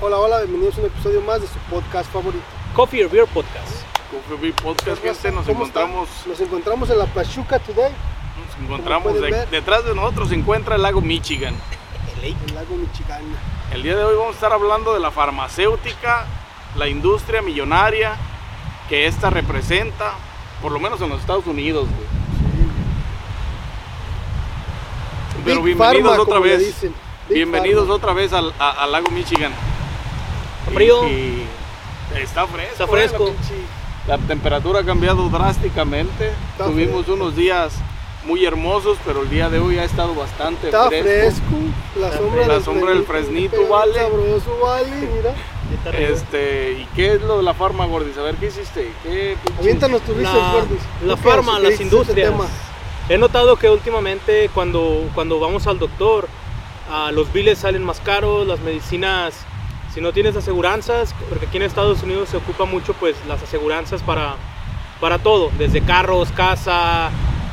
Hola, hola, bienvenidos a un episodio más de su podcast favorito. Coffee or Beer Podcast. Coffee Beer Podcast, gente, nos ¿Cómo encontramos? Nos encontramos en la Pachuca Today, nos encontramos de- detrás de nosotros se encuentra el lago Michigan. el lago Michigan. El día de hoy vamos a estar hablando de la farmacéutica, la industria millonaria que esta representa, por lo menos en los Estados Unidos, güey. Pero Big bienvenidos Pharma, otra vez. Bienvenidos Pharma. otra vez al, a- al lago Michigan. Está frío. Y- y está fresco. Está eh, fresco. la temperatura ha cambiado drásticamente. Está Tuvimos fresco. unos días muy hermosos, pero el día de hoy ha estado bastante Está fresco. fresco, la Está sombra, La del sombra del fresnito, vale. sabroso, vale, mira. Este, ¿y qué es lo de la farma, Gordis? A ver, ¿qué hiciste? ¿Qué Aviéntanos risas, la, Gordis. la ¿Tú qué farma, las ese industrias. He notado que últimamente cuando, cuando vamos al doctor, ah, los biles salen más caros, las medicinas, si no tienes aseguranzas, porque aquí en Estados Unidos se ocupa mucho pues las aseguranzas para, para todo, desde carros, casa,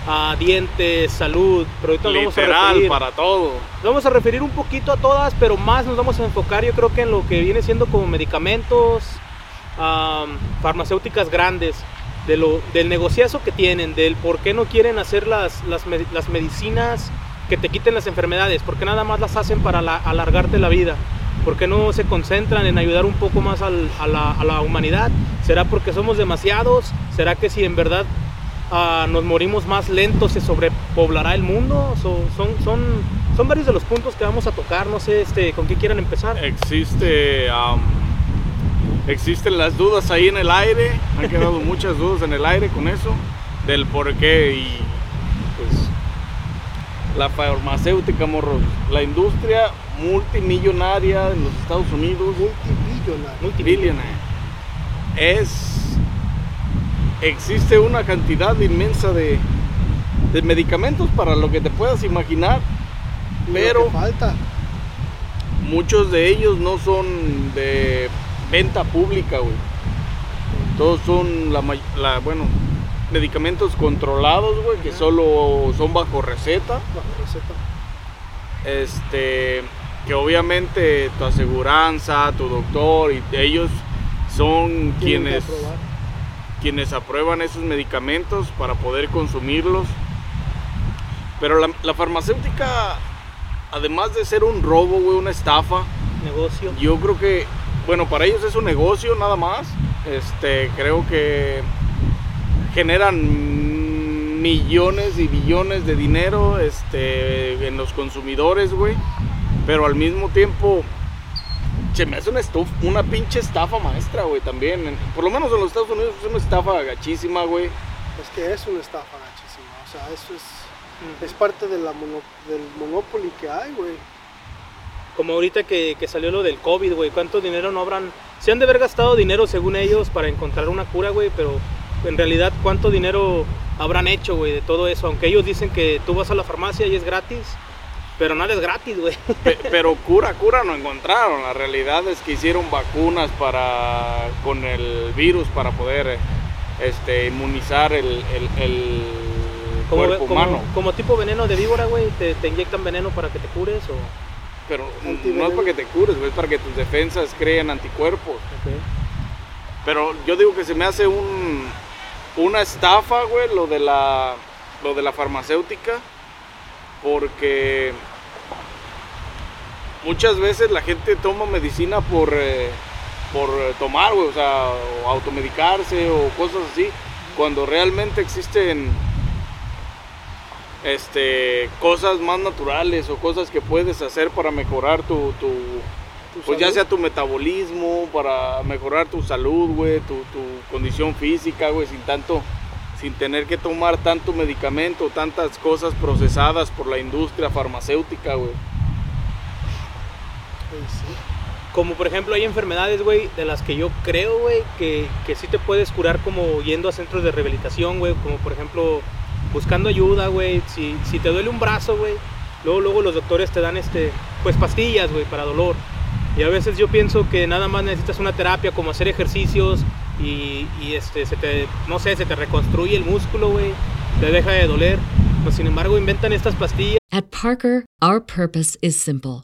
ah, dientes, salud, pero ahorita nos vamos a Literal, referir, para todo. nos vamos a referir un poquito a todas, pero más nos vamos a enfocar yo creo que en lo que viene siendo como medicamentos, am, farmacéuticas grandes, de lo, del negociazo que tienen, del por qué no quieren hacer las, las, me- las medicinas que te quiten las enfermedades, por qué nada más las hacen para la- alargarte la vida, por qué no se concentran en ayudar un poco más al- a, la, a la humanidad, será porque somos demasiados, será que si en verdad ah, nos morimos más lentos se sobrepoblará el mundo, So- son, son, son varios de los puntos que vamos a tocar, no sé este, con qué quieran empezar. Existe, existen las dudas ahí en el aire. Han quedado muchas dudas en el aire con eso. Del por qué y pues la farmacéutica, morros. La industria multimillonaria en los Estados Unidos. Multibillonario. Multibillionaire. Es. Existe una cantidad inmensa de, de medicamentos para lo que te puedas imaginar. Pero- falta. Muchos de ellos no son de venta pública, güey. Todos son la, la- bueno, medicamentos controlados, güey, que solo son bajo receta. Bajo receta. Este, que obviamente tu aseguranza, tu doctor y ellos son quienes quienes aprueban esos medicamentos para poder consumirlos. Pero la, la farmacéutica, además de ser un robo, güey, una estafa, Negocio. yo creo que, bueno, para ellos es un negocio nada más. Este, creo que generan millones y billones de dinero este, en los consumidores, güey. Pero al mismo tiempo, se me hace una, estuf- una pinche estafa maestra, güey, también. Por lo menos en los Estados Unidos es una estafa gachísima, güey. Es que es una estafa gachísima. O sea, eso es, es parte de la mono- del monopoly que hay, güey. Como ahorita que, que salió lo del COVID, güey, ¿cuánto dinero no habrán? Se han de haber gastado dinero según ellos para encontrar una cura, güey, pero en realidad cuánto dinero habrán hecho, güey, de todo eso. Aunque ellos dicen que tú vas a la farmacia y es gratis, pero nada es gratis, güey. Pe- pero cura, cura no encontraron. La realidad es que hicieron vacunas para con el virus para poder este, inmunizar el, el- el Como, cuerpo como- humano. como tipo veneno de víbora, güey, te, te inyectan veneno para que te cures o... Pero no es para que te cures, güey, es para que tus defensas creen anticuerpos. Pero yo digo que se me hace un, una estafa, güey, lo de la lo de la farmacéutica, porque muchas veces la gente toma medicina por eh, por eh, tomar, güey, o sea, o automedicarse o cosas así, cuando realmente existen este cosas más naturales o cosas que puedes hacer para mejorar tu, tu pues ya sea tu metabolismo, para mejorar tu salud, güey, tu, tu condición física, güey, sin tanto, sin tener que tomar tanto medicamento, tantas cosas procesadas por la industria farmacéutica, güey. Como por ejemplo hay enfermedades, güey, de las que yo creo, güey, que, que sí te puedes curar como yendo a centros de rehabilitación, güey, como por ejemplo buscando ayuda, güey, si, si te duele un brazo, güey, luego, luego los doctores te dan, este, pues pastillas, güey, para dolor. Y a veces yo pienso que nada más necesitas una terapia como hacer ejercicios y, y, este, se te, no sé, se te reconstruye el músculo, güey, te deja de doler. Pues sin embargo inventan estas pastillas. At Parker, our purpose is simple.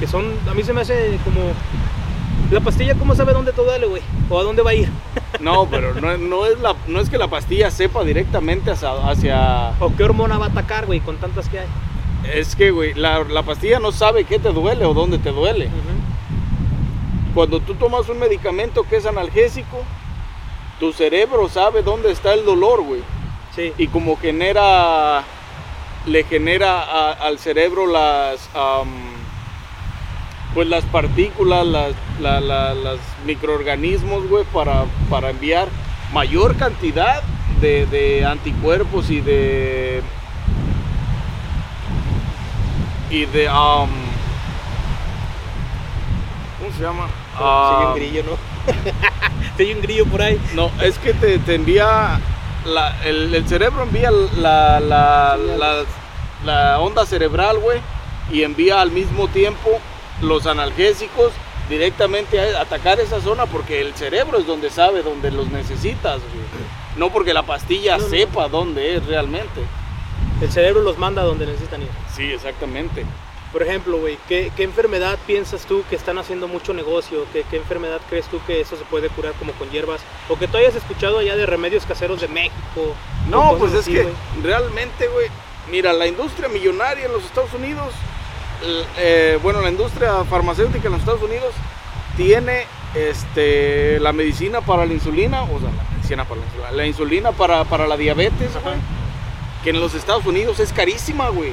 Que, son, a mí se me hace como, la pastilla, ¿cómo sabe dónde te duele, güey? ¿O a dónde va a ir? No, pero no, no es la, no es que la pastilla sepa directamente hacia, hacia... ¿O qué hormona va a atacar, güey, con tantas que hay? Es que, güey, la, la pastilla no sabe qué te duele o dónde te duele. Ujú. Cuando tú tomas un medicamento que es analgésico, tu cerebro sabe dónde está el dolor, güey. Sí. Y como genera, le genera a- al cerebro las, pues las partículas, las, la- la- las microorganismos, güey, para, para enviar mayor cantidad de, de anticuerpos y de, y de, am, ¿cómo se llama? Sí, Ah, un grillo, ¿no? Hay un grillo por ahí. no, es que te, te envía, la- el, el cerebro envía la, la, la- la onda cerebral, güey, y envía al mismo tiempo los analgésicos directamente a atacar esa zona porque el cerebro es donde sabe, donde los necesitas. No porque la pastilla No, no. sepa dónde es realmente. El cerebro los manda a donde necesitan ir. Sí, exactamente. Por ejemplo, güey, ¿qué, qué enfermedad piensas tú que están haciendo mucho negocio? ¿Qué, ¿Qué enfermedad crees tú que eso se puede curar como con hierbas? ¿O que tú hayas escuchado allá de remedios caseros de México? No, pues es así, que realmente, güey, mira, la industria millonaria en los Estados Unidos, eh, bueno, la industria farmacéutica en los Estados Unidos tiene este, la medicina para la insulina, o sea, la medicina para la insulina, la insulina para, para la diabetes, güey, que en los Estados Unidos es carísima, güey.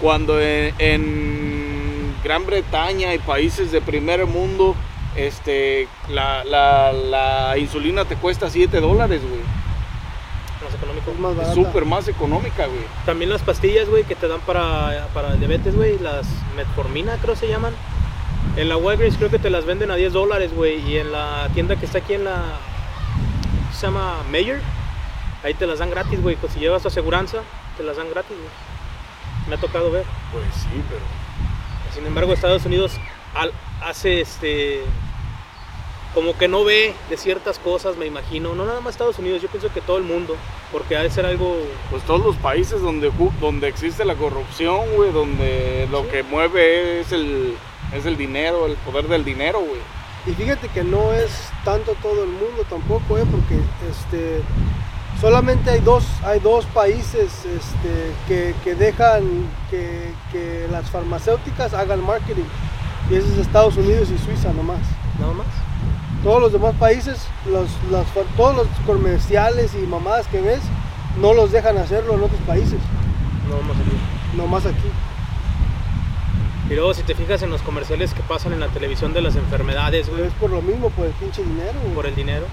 Cuando en, en Gran Bretaña y países de primer mundo, este, la, la- la insulina te cuesta 7 dólares, güey. Más económico. Es más barata. súper más económica, güey. También las pastillas, güey, que te dan para, para diabetes, güey, las metformina creo se llaman. En la Walgreens creo que te las venden a 10 dólares, güey, y en la tienda que está aquí en la... Se llama Mayer, ahí te las dan gratis, güey, pues si llevas tu aseguranza, te las dan gratis, güey. Me ha tocado ver. Pues sí, pero... Sin embargo, Estados Unidos al- hace este como que no ve de ciertas cosas, me imagino. No nada más Estados Unidos, yo pienso que todo el mundo, porque ha de ser algo Pues todos los países donde, donde existe la corrupción, güey, donde lo que mueve es el, es el dinero, el poder del dinero, güey. Y fíjate que no es tanto todo el mundo tampoco, ¿eh? porque este, solamente hay dos, hay dos países este, que, que dejan que, que las farmacéuticas hagan marketing. Y ese es Estados Unidos y Suiza nomás. nada más. Todos los demás países, los, las todos los comerciales y mamadas que ves, no los dejan hacerlo en otros países, No vamos aquí. nomás aquí. Y luego si te fijas en los comerciales que pasan en la televisión de las enfermedades, güey, es por lo mismo, por el pinche dinero. güey. por el dinero,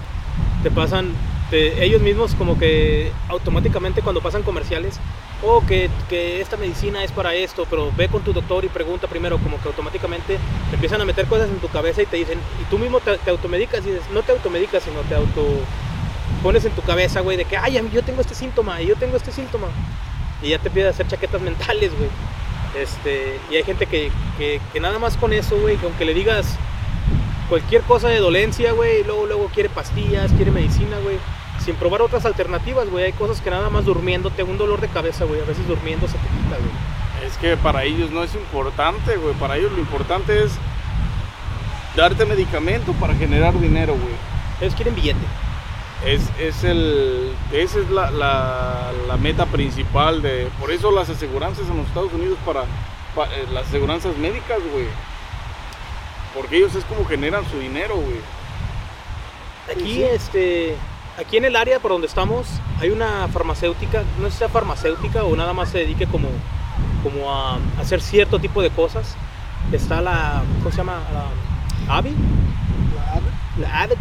te pasan, te- ellos mismos como que automáticamente cuando pasan comerciales, o que, que esta medicina es para esto, pero ve con tu doctor y pregunta primero, como que automáticamente te empiezan a meter cosas en tu cabeza y te dicen, y tú mismo te, automedicas y dices, no te automedicas, sino te auto pones en tu cabeza, güey, de que, ay, yo tengo este síntoma y yo tengo este síntoma. Y ya te empiezas a hacer chaquetas mentales, güey. Este, y hay gente que, que, que nada más con eso, güey, que aunque le digas cualquier cosa de dolencia, güey, luego, luego quiere pastillas, quiere medicina, güey. Sin probar otras alternativas, güey. Hay cosas que nada más durmiéndote, un dolor de cabeza, güey. A veces durmiendo se te quita, güey. Es que para ellos no es importante, güey. Para ellos lo importante es darte medicamento para generar dinero, güey. Ellos quieren billete. Es, es el, esa es la, la- la meta principal de... Por eso las aseguranzas en los Estados Unidos para, pa- eh, las aseguranzas médicas, güey. Porque ellos es como generan su dinero, güey. Aquí, sí. este, aquí en el área por donde estamos hay una farmacéutica, no sé si sea farmacéutica o nada más se dedique como, como a hacer cierto tipo de cosas. Está la, ¿cómo se llama? La Avi, La Abbott-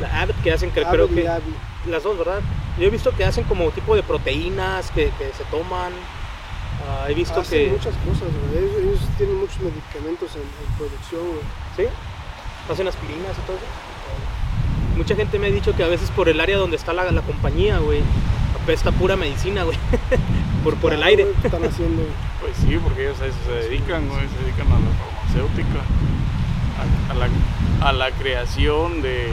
la Abbott que hacen, que creo Abbott y que las dos, ¿verdad? Yo he visto que hacen como tipo de proteínas que, que se toman. Ah, he visto Hacen que, muchas cosas. Ellos, ellos tienen muchos medicamentos en, en producción. ¿sí? hacen aspirinas y todo eso. Mucha gente me ha dicho que a veces por el área donde está la, la compañía, güey, apesta pura medicina, güey. por, por el Claro, aire. están haciendo Pues sí, porque ellos a eso se dedican, güey, se dedican a la farmacéutica, a, a la, a la creación de, de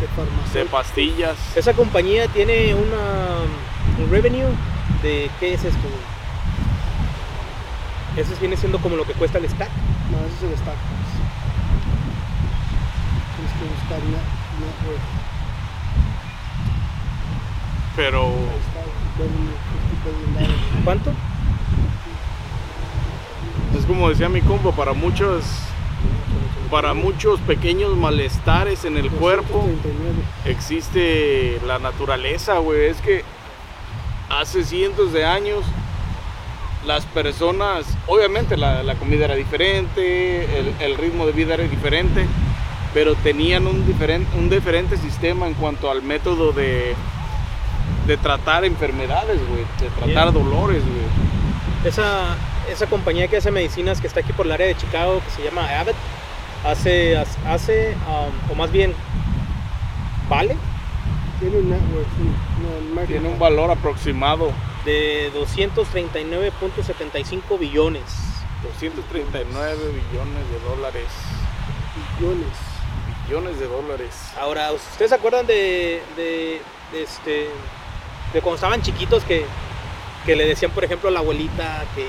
de farmacéuticos. pastillas. Esa compañía tiene una, un revenue de, ¿qué es esto, güey? Eso viene siendo como lo que cuesta el stack. No, eso se destaca. Tienes que buscar Pero Ahí está, revenue, 50 billion dollars. ¿Cuánto? es como decía mi compa, para muchos, para muchos pequeños malestares en el cuerpo 239. existe la naturaleza, güey. Es que hace cientos de años las personas, obviamente la, la comida era diferente, el, el ritmo de vida era diferente, pero tenían un diferente, un diferente sistema en cuanto al método de, de tratar enfermedades, güey, de tratar Bien. dolores, güey. Esa, esa compañía que hace medicinas que está aquí por el área de Chicago, que se llama Abbott, hace, hace um, o más bien, vale Tiene un network, sí. No, el market Tiene un valor aproximado, de 239.75 billones. 239 billones de dólares. Billones. Billones de dólares. Ahora, ¿ustedes se acuerdan de, de, de este, de cuando estaban chiquitos que, que le decían, por ejemplo, a la abuelita que,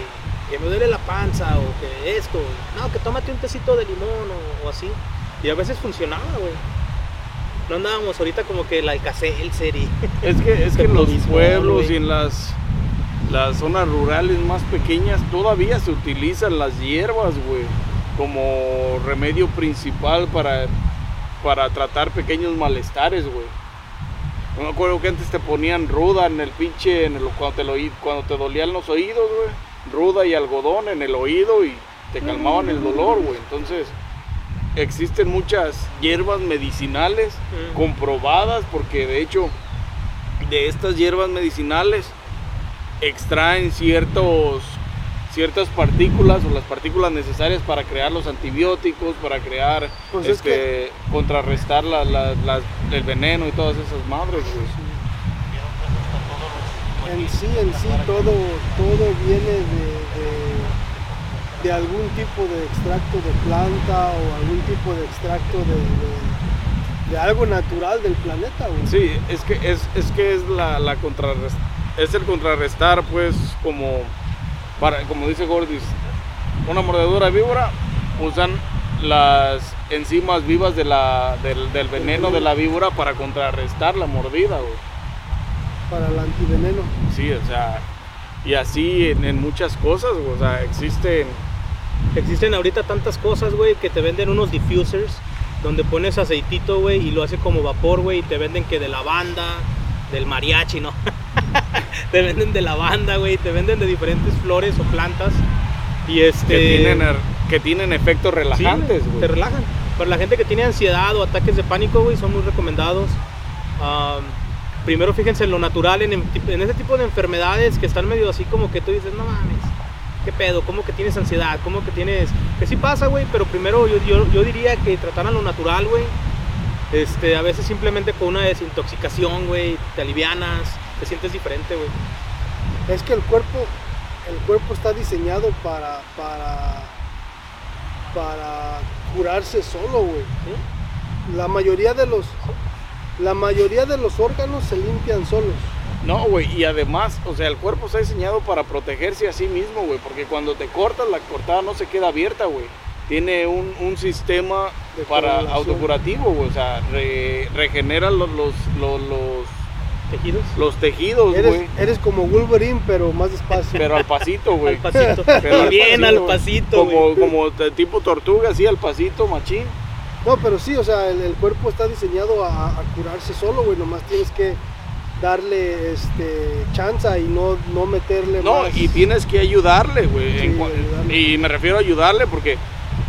que me duele la panza o que esto? No, que tómate un tecito de limón o, o así. Y a veces funcionaba, güey. No andábamos ahorita como que el Alka-Seltzer y... Es que, es que en los pueblos y en las, las zonas rurales más pequeñas todavía se utilizan las hierbas, güey, como remedio principal para, para tratar pequeños malestares, güey. Yo me acuerdo que antes te ponían ruda en el pinche, en el, cuando, te lo, cuando te dolían los oídos, güey. Ruda y algodón en el oído y te calmaban el dolor, güey. Entonces, existen muchas hierbas medicinales Mm. comprobadas porque de hecho de estas hierbas medicinales extraen ciertos ciertas partículas o las partículas necesarias para crear los antibióticos, para crear, Pues es este, contrarrestar la- la- las- el veneno y todas esas madres, güey. En sí, en sí, todo, todo viene de, de- de algún tipo de extracto de planta o algún tipo de extracto de, de- algo natural del planeta, güey. Sí, es que es, es que es la, la contrarres- es el contrarrestar, pues, como para, como dice Gordis, una mordedura de víbora, usan las enzimas vivas de la, del, del veneno de la víbora para contrarrestar la mordida, güey. Para el antiveneno. Sí, o sea, y así en, en muchas cosas, güey, o sea, existen, Existen ahorita tantas cosas, güey, que te venden unos diffusers donde pones aceitito, güey, y lo hace como vapor, güey, y te venden que de lavanda, del mariachi, ¿no? te venden de lavanda, güey, te venden de diferentes flores o plantas. Y este... que, tienen, que tienen efectos relajantes, güey, te relajan. Para la gente que tiene ansiedad o ataques de pánico, güey, son muy recomendados. Primero fíjense en lo natural, en, en ese tipo de enfermedades que están medio así como que tú dices, no mames, ¿qué pedo? ¿Cómo que tienes ansiedad? ¿Cómo que tienes...? Que sí pasa, güey, pero primero yo, yo, yo diría que trataran lo natural, güey. Este, a veces simplemente con una desintoxicación, güey, te alivianas, te sientes diferente, güey. Es que el cuerpo, el cuerpo está diseñado para, para, para curarse solo, güey. ¿sí? La mayoría de los, la mayoría de los órganos se limpian solos. No, güey, y además, o sea, el cuerpo está diseñado para protegerse a sí mismo, güey, porque cuando te cortas, la cortada no se queda abierta, güey. Tiene un, un sistema De para autocurativo, güey, o sea, re- regenera los, los, los, los, Tejidos. los tejidos, Eres, güey, eres como Wolverine, pero más despacio. pero al pasito, güey. Al pasito. Pero al Bien al pasito, Como, güey. como tipo tortuga, así, al pasito, machín. No, pero sí, o sea, el, el cuerpo está diseñado a, a curarse solo, güey. Nomás tienes que darle este chance y no, no meterle No, más. y tienes que ayudarle, güey. Sí. Y me refiero a ayudarle porque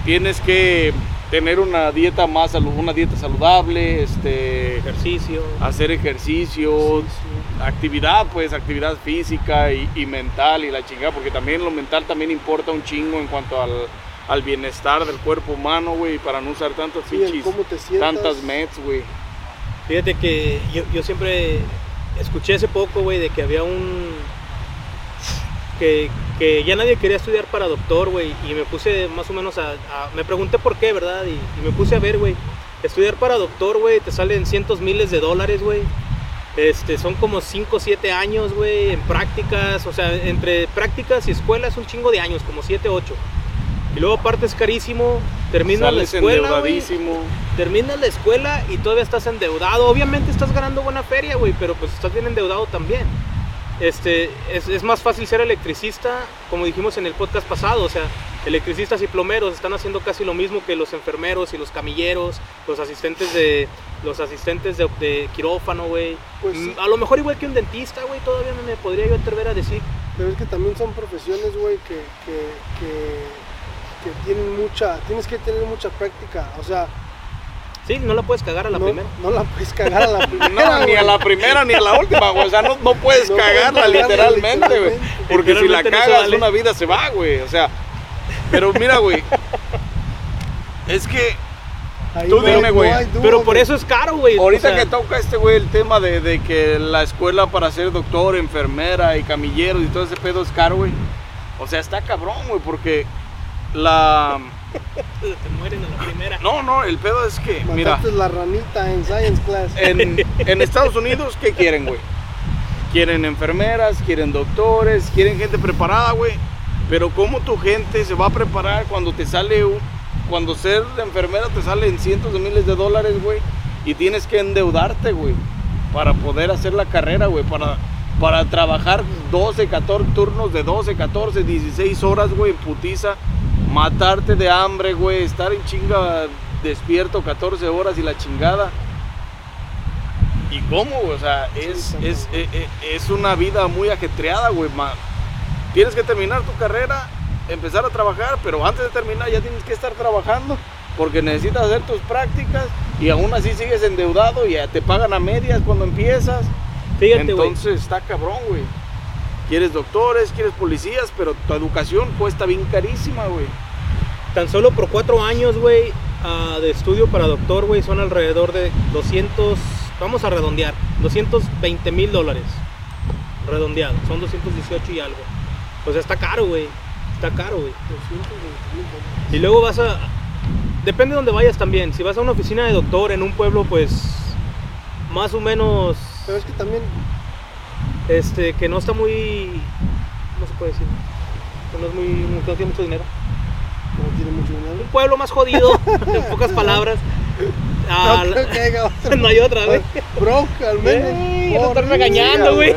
tienes que tener una dieta más una dieta saludable, este Ejercicio. hacer ejercicio, actividad, pues actividad física y, y mental y la chingada, porque también lo mental también importa un chingo en cuanto al, al bienestar del cuerpo humano, güey, para no usar tantas Sí, el pinches, cómo te sientas. tantas meds, güey. Fíjate que yo, yo siempre escuché hace poco, güey, de que había un... Que, que ya nadie quería estudiar para doctor, güey, y me puse más o menos a... a- me pregunté por qué, ¿verdad? Y, y me puse a ver, güey, estudiar para doctor, güey, te salen cientos miles de dólares, güey. Este, son como 5 o 7 años, güey, en prácticas, o sea, entre prácticas y escuela es un chingo de años, como 7, 8. Y luego aparte es carísimo, terminas la escuela, güey, terminas la escuela y todavía estás endeudado. Obviamente estás ganando buena feria, güey, pero pues estás bien endeudado también. Este, es, es más fácil ser electricista, como dijimos en el podcast pasado, o sea, electricistas y plomeros están haciendo casi lo mismo que los enfermeros y los camilleros, los asistentes de los asistentes de, de quirófano, güey. Pues Mm. A lo mejor igual que un dentista, güey, todavía me, me podría yo atrever a decir. Pero es que también son profesiones, güey, que, que, que, que tienen mucha, tienes que tener mucha práctica. O sea, Sí, no la puedes cagar a la no, primera. no la puedes cagar a la primera. No, ni a la primera ni a la última, güey. O sea, no, no puedes cagarla literalmente, güey. literalmente. Porque si la cagas, vale. una vida se va, güey. O sea, pero mira, güey. Es que Ahí Tú dime, güey. Pero por eso es caro, güey. o ahorita sea, que toca este güey el tema de, de que la escuela para ser doctor, enfermera y camilleros y todo ese pedo es caro, güey. O sea, está cabrón, güey, porque la... te mueren a la primera. No, no, el pedo es que, mira, Mataste la ranita en Science Class. en, en Estados Unidos, ¿qué quieren, güey? Quieren enfermeras, quieren doctores, quieren gente preparada, güey. Pero ¿cómo tu gente se va a preparar cuando te sale un... Cuando ser enfermera te sale en cientos de miles de dólares, güey? Y tienes que endeudarte, güey. Para poder hacer la carrera, güey. Para, para trabajar 12, 14 turnos de 12, 14, 16 horas, güey, en putiza. Matarte de hambre, güey. Estar en chinga despierto 14 horas y la chingada. ¿Y cómo, güey? O sea, es, Sí, es, es, es una vida muy ajetreada, güey. Tienes que terminar tu carrera, empezar a trabajar, pero antes de terminar ya tienes que estar trabajando porque necesitas hacer tus prácticas y aún así sigues endeudado y ya te pagan a medias cuando empiezas. Fíjate, güey. Entonces está cabrón, güey. Quieres doctores, quieres policías, pero tu educación cuesta bien carísima, güey. Tan solo por cuatro años, güey, ah, de estudio para doctor, güey, son alrededor de 200, vamos a redondear, 220 mil dólares. Redondeado, son 218 y algo. O sea, está caro, güey. Está caro, güey. 220 mil dólares. Y luego vas a... Depende de dónde vayas también. Si vas a una oficina de doctor en un pueblo, pues... Más o menos... Pero es que también, Este, que no está muy... ¿Cómo se puede decir? Que no es muy... que no tiene mucho dinero. no tiene mucho dinero. Un pueblo más jodido, en pocas palabras. Ah, no la- creo que haya otra. no hay otra, güey. Broke, al menos. Por- están regañando, güey.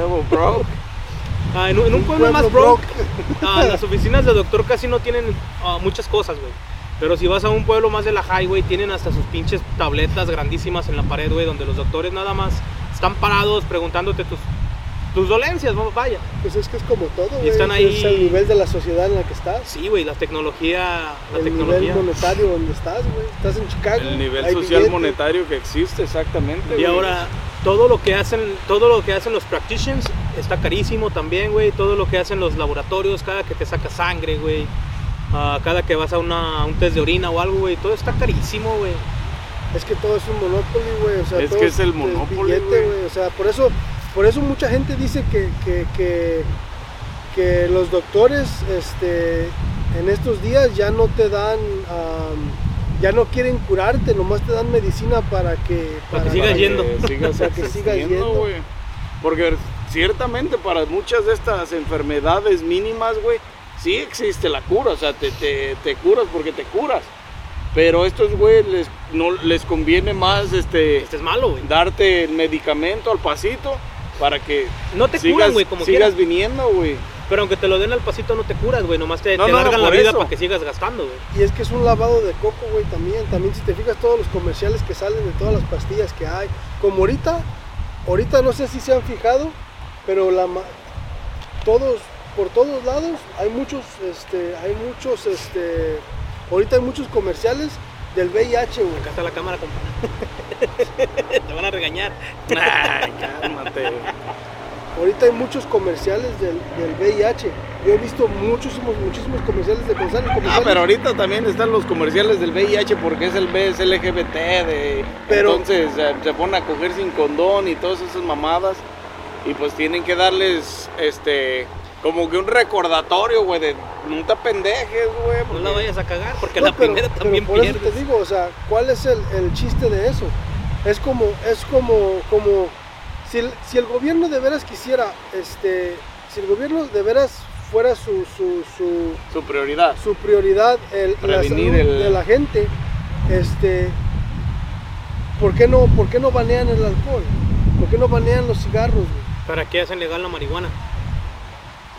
Ah, en, un- en un Un pueblo más broke, ah, las oficinas de doctor casi no tienen ah, muchas cosas, güey. Pero si vas a un pueblo más de la highway, tienen hasta sus pinches tabletas grandísimas en la pared, güey, donde los doctores nada más están parados preguntándote tus, tus dolencias, ¿no? vaya. Pues es que es como todo, güey. están es- ahí- Es el nivel de la sociedad en la que estás. Sí, güey, la tecnología, la el tecnología. nivel monetario donde estás, güey. Estás en Chicago. El nivel social monetario que existe, exactamente. Y ahora todo lo que hacen, todo lo que hacen los practitioners está carísimo también, güey. Todo lo que hacen los laboratorios, cada que te saca sangre, güey. ah, cada que vas a, una, a un test de orina o algo, güey. Todo está carísimo, güey. Es que todo es un monopoly, güey. O sea, Es todo que es el monopoly, güey. O sea, por eso, por eso mucha gente dice que, que, que, que los doctores este, en estos días ya no te dan, ya no quieren curarte, nomás te dan medicina para que... Para que sigas Para yendo. sigas Para que sigas yendo. güey. Porque ciertamente para muchas de estas enfermedades mínimas, güey, sí existe la cura. O sea, te, te, te curas porque te curas. Pero a estos, güey, les, no, les conviene más este, Este es malo, güey. darte el medicamento al pasito para que No te sigas, curan, güey, como sigas quieras. viniendo, güey. Pero aunque te lo den al pasito, no te curas, güey. Nomás te, No, te no, largan no, la vida eso. para que sigas gastando, güey. Y es que es un lavado de coco, güey, también. También si te fijas todos los comerciales que salen de todas las pastillas que hay. Como ahorita, ahorita no sé si se han fijado, pero la ma- todos, por todos lados, hay muchos, este, hay muchos, este, ahorita hay muchos comerciales del VIH, güey. Acá está la cámara, compa. te van a regañar. Ay, cálmate. Ahorita hay muchos comerciales del, del VIH. Yo he visto muchísimos, muchísimos comerciales de González. Ah, pero ahorita también están los comerciales del VIH porque es el BS LGBT de Pero- entonces se ponen a coger sin condón y todas esas mamadas y pues tienen que darles este como que un recordatorio, güey, de no te pendejes, güey. No la vayas a cagar, porque No, la pero- primera pero también por eso pierdes. te digo, o sea, ¿cuál es el, el chiste de eso? Es como, es como, como, si el, si el gobierno de veras quisiera, este, si el gobierno de veras fuera su, su, su, su prioridad. su prioridad el, la salud el- de la gente, este, ¿por qué no, por qué no banean el alcohol? ¿Por qué no banean los cigarros? güey? ¿Para qué hacen legal la marihuana?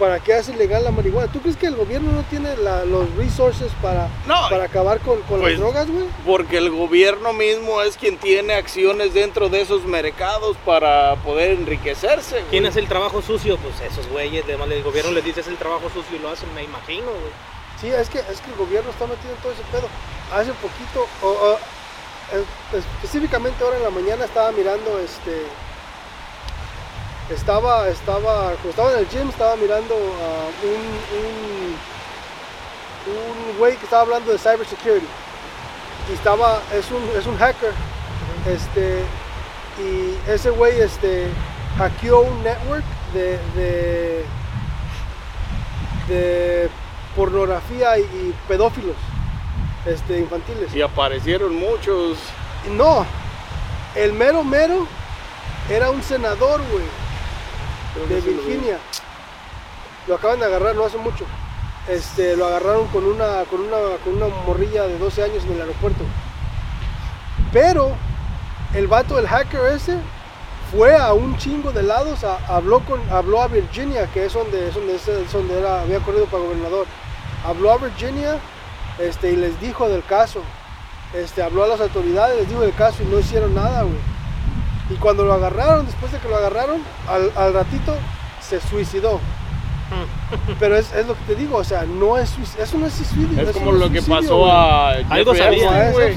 ¿Para qué hace legal la marihuana? ¿Tú crees que el gobierno no tiene la- los resources para, No, para acabar con, con pues, las drogas, güey? Porque el gobierno mismo es quien tiene acciones dentro de esos mercados para poder enriquecerse. güey. ¿Quién hace el trabajo sucio? Pues esos güeyes, además el gobierno les dice es el trabajo sucio y lo hacen, me imagino, güey. Sí, es que, es que el gobierno está metido en todo ese pedo. Hace poquito, o- o, es- específicamente ahora en la mañana estaba mirando este. Estaba, estaba, cuando estaba en el gym, estaba mirando a un, un, un güey que estaba hablando de cybersecurity. Y estaba, es un, es un hacker. Este, y ese güey este, hackeó un network de, de, de pornografía y, y pedófilos este, infantiles. Y aparecieron muchos. No, el mero mero era un senador, güey, de. Virginia. Lo acaban de agarrar no hace mucho. Este, lo agarraron con una, con una, con una morrilla de 12 años en el aeropuerto. Pero el vato, el hacker ese, fue a un chingo de lados, a- habló con, habló a Virginia, que es donde, es donde, es donde era, había corrido para gobernador. Habló a Virginia, este, y les dijo del caso. Este, habló a las autoridades, les dijo del caso y no hicieron nada, güey. Y cuando lo agarraron, después de que lo agarraron, al, al ratito se suicidó. Pero es, es lo que te digo, o sea, no es suicidio, eso no es suicidio. Es como no lo que suicidio, pasó güey. a Algo sabía. Güey.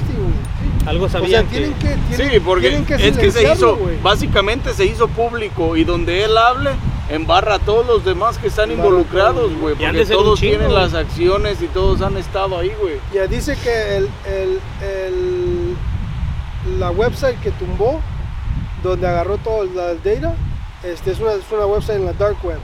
Algo O sea, tienen que... que, tienen, Sí, porque tienen que es que se hizo, güey. básicamente se hizo público y donde él hable, embarra a todos los demás que están involucrados, güey, porque todos chingo, tienen güey. las acciones y todos han estado ahí, güey. Ya dice que el, el, el- la website que tumbó, donde agarró todo el la data, este, es, una, es una website en la dark web,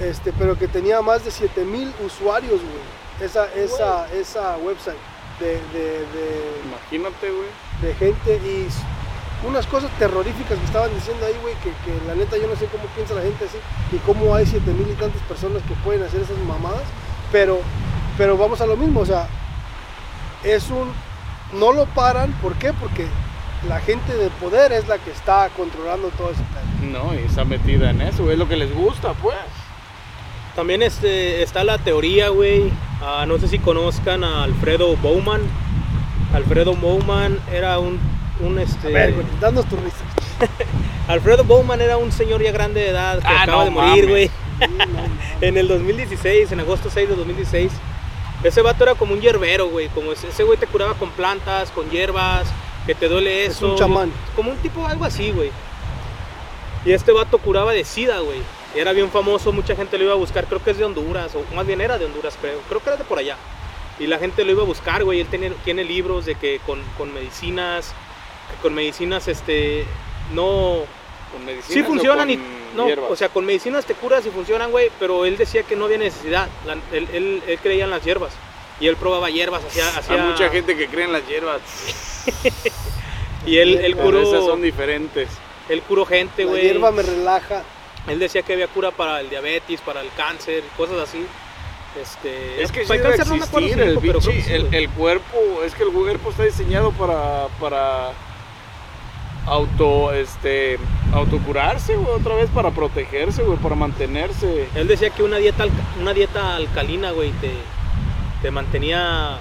este, pero que tenía más de 7000 usuarios, güey. Esa, esa, esa website de, de, de- Imagínate, güey. de gente y unas cosas terroríficas que estaban diciendo ahí, güey, que, que la neta yo no sé cómo piensa la gente así y cómo hay 7000 y tantas personas que pueden hacer esas mamadas, pero, pero vamos a lo mismo, o sea, es un, no lo paran, ¿por qué? Porque la gente de poder es la que está controlando todo ese pedo. No, y está metida en eso, es lo que les gusta, pues. También este, está la teoría, güey. ah, no sé si conozcan a Alfredo Bowman. Alfredo Bowman era un, un este... A ver, güey, danos tu risa. Alfredo Bowman era un señor ya grande de edad que Ah, acaba no de morir, güey. En el 2016, en agosto 6 de 2016. Ese vato era como un hierbero, güey. Como ese ese güey te curaba con plantas, con hierbas, que te duele Es eso. un chamán. Como un tipo, algo así, güey. Y este vato curaba de sida, güey. Era bien famoso, mucha gente lo iba a buscar. Creo que es de Honduras, o más bien era de Honduras, creo. Creo que era de por allá. Y la gente lo iba a buscar, güey. Él tiene, tiene libros de que con, con medicinas, que con medicinas, este, no, Con medicinas Sí o funcionan y no, hierbas? o sea, con medicinas te curas y funcionan, güey, pero él decía que no había necesidad. La- él, él- él creía en las hierbas y él probaba hierbas, hacía, hacía Hay mucha gente que cree en las hierbas, y él, él pero esas curó, son diferentes. él curó gente, La güey. hierba me relaja. Él decía que había cura para el diabetes, para el cáncer, cosas así. Este, Es que sí el cáncer no me acuerdo el, sí, el, cuerpo, es que el cuerpo está diseñado para, para auto, este, autocurarse, güey, otra vez para protegerse, güey, para mantenerse. Él decía que una dieta, una dieta alcalina, güey, te, te mantenía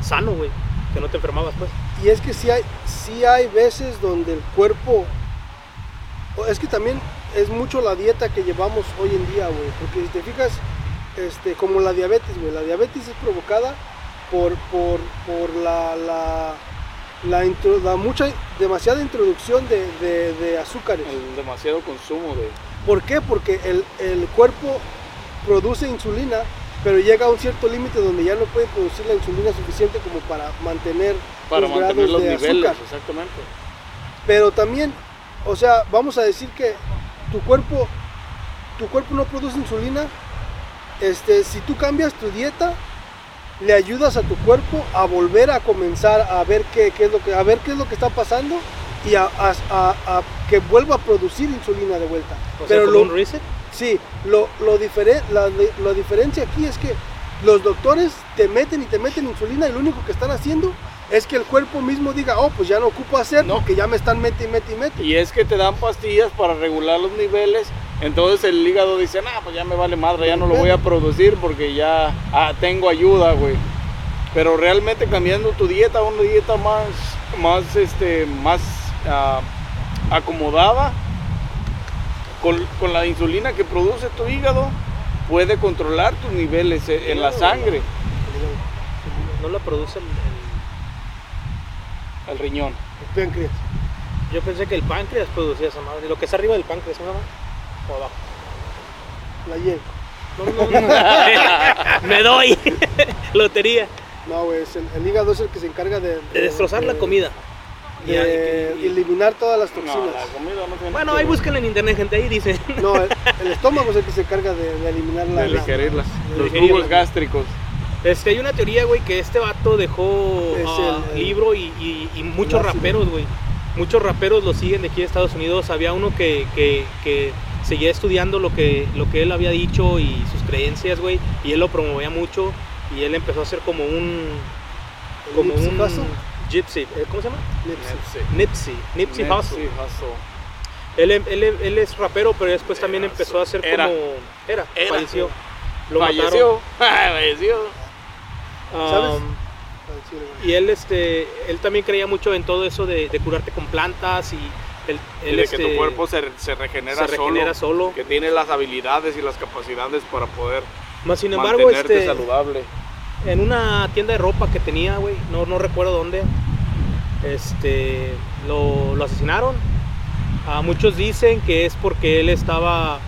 sano, güey, que no te enfermabas, pues. Y es que sí hay, sí hay veces donde el cuerpo. Es que también es mucho la dieta que llevamos hoy en día, güey. Porque si te fijas, este, como la diabetes, güey. La diabetes es provocada por, por, por la, la, la, intro- la mucha, demasiada introducción de, de- de azúcares. El demasiado consumo de... ¿Por qué? Porque el, el cuerpo produce insulina, pero llega a un cierto límite donde ya no puede producir la insulina suficiente como para mantener Para los mantener grados los de niveles, azúcar. exactamente. Pero también, o sea, vamos a decir que tu cuerpo, tu cuerpo no produce insulina. Este, si tú cambias tu dieta, le ayudas a tu cuerpo a volver a comenzar a ver qué, qué es lo que, a ver qué es lo que está pasando y a, a- a- a que vuelva a producir insulina de vuelta. O sea, Pero como lo, un reset. Sí, lo, lo diferen- la, la diferencia aquí es que los doctores te meten y te meten insulina y lo único que están haciendo es que el cuerpo mismo diga, oh, pues ya no ocupo hacer, No. que ya me están mete y mete y mete. Y es que te dan pastillas para regular los niveles. Entonces el hígado dice, nah, pues ya me vale madre, ya no lo voy a producir porque ya ah, tengo ayuda, güey. Pero realmente cambiando tu dieta a una dieta más, más, este, más ah, acomodada, con, con la insulina que produce tu hígado, puede controlar tus niveles en la sangre, No la produce el, el- el riñón. El páncreas. Yo pensé que el páncreas producía esa madre. Lo que está arriba del páncreas, ¿no? O abajo. La hiel. No, no, no. Me doy. Lotería. No, güey, es el, el hígado es el que se encarga de... De destrozar la comida. Y- De y- y- eliminar todas las No, toxinas. la comida no tiene Bueno, ahí búsquenla en internet, gente. Ahí dice. No, el, el estómago es el que se encarga de, de eliminar la... de la- Los digerirla. jugos gástricos. Este, hay una teoría, güey, que este vato dejó Es ah, el- libro y, y- y muchos raperos, güey. Muchos raperos lo siguen de aquí de Estados Unidos. Había uno que, que, que seguía estudiando lo que, lo que él había dicho y sus creencias, güey. Y él lo promovía mucho. Y él empezó a hacer como un. Como un. Gypsy. eh, ¿Cómo se llama? Nipsey. Nipsey. Hussle. Hussle. Él, él, él es rapero, pero después también Era, empezó a hacer era. como. Era, Era. falleció. Lo Falleció. Falleció. mataron. ¿Sabes? Um, Y él, este, él también creía mucho en todo eso de, de curarte con plantas y Y él, de este, que tu cuerpo se, se regenera, se regenera solo, solo. Que tiene las habilidades y las capacidades para poder Más sin embargo, mantenerte este, saludable. En una tienda de ropa que tenía, güey, no, no recuerdo dónde, este, lo, lo asesinaron. A muchos dicen que es porque él estaba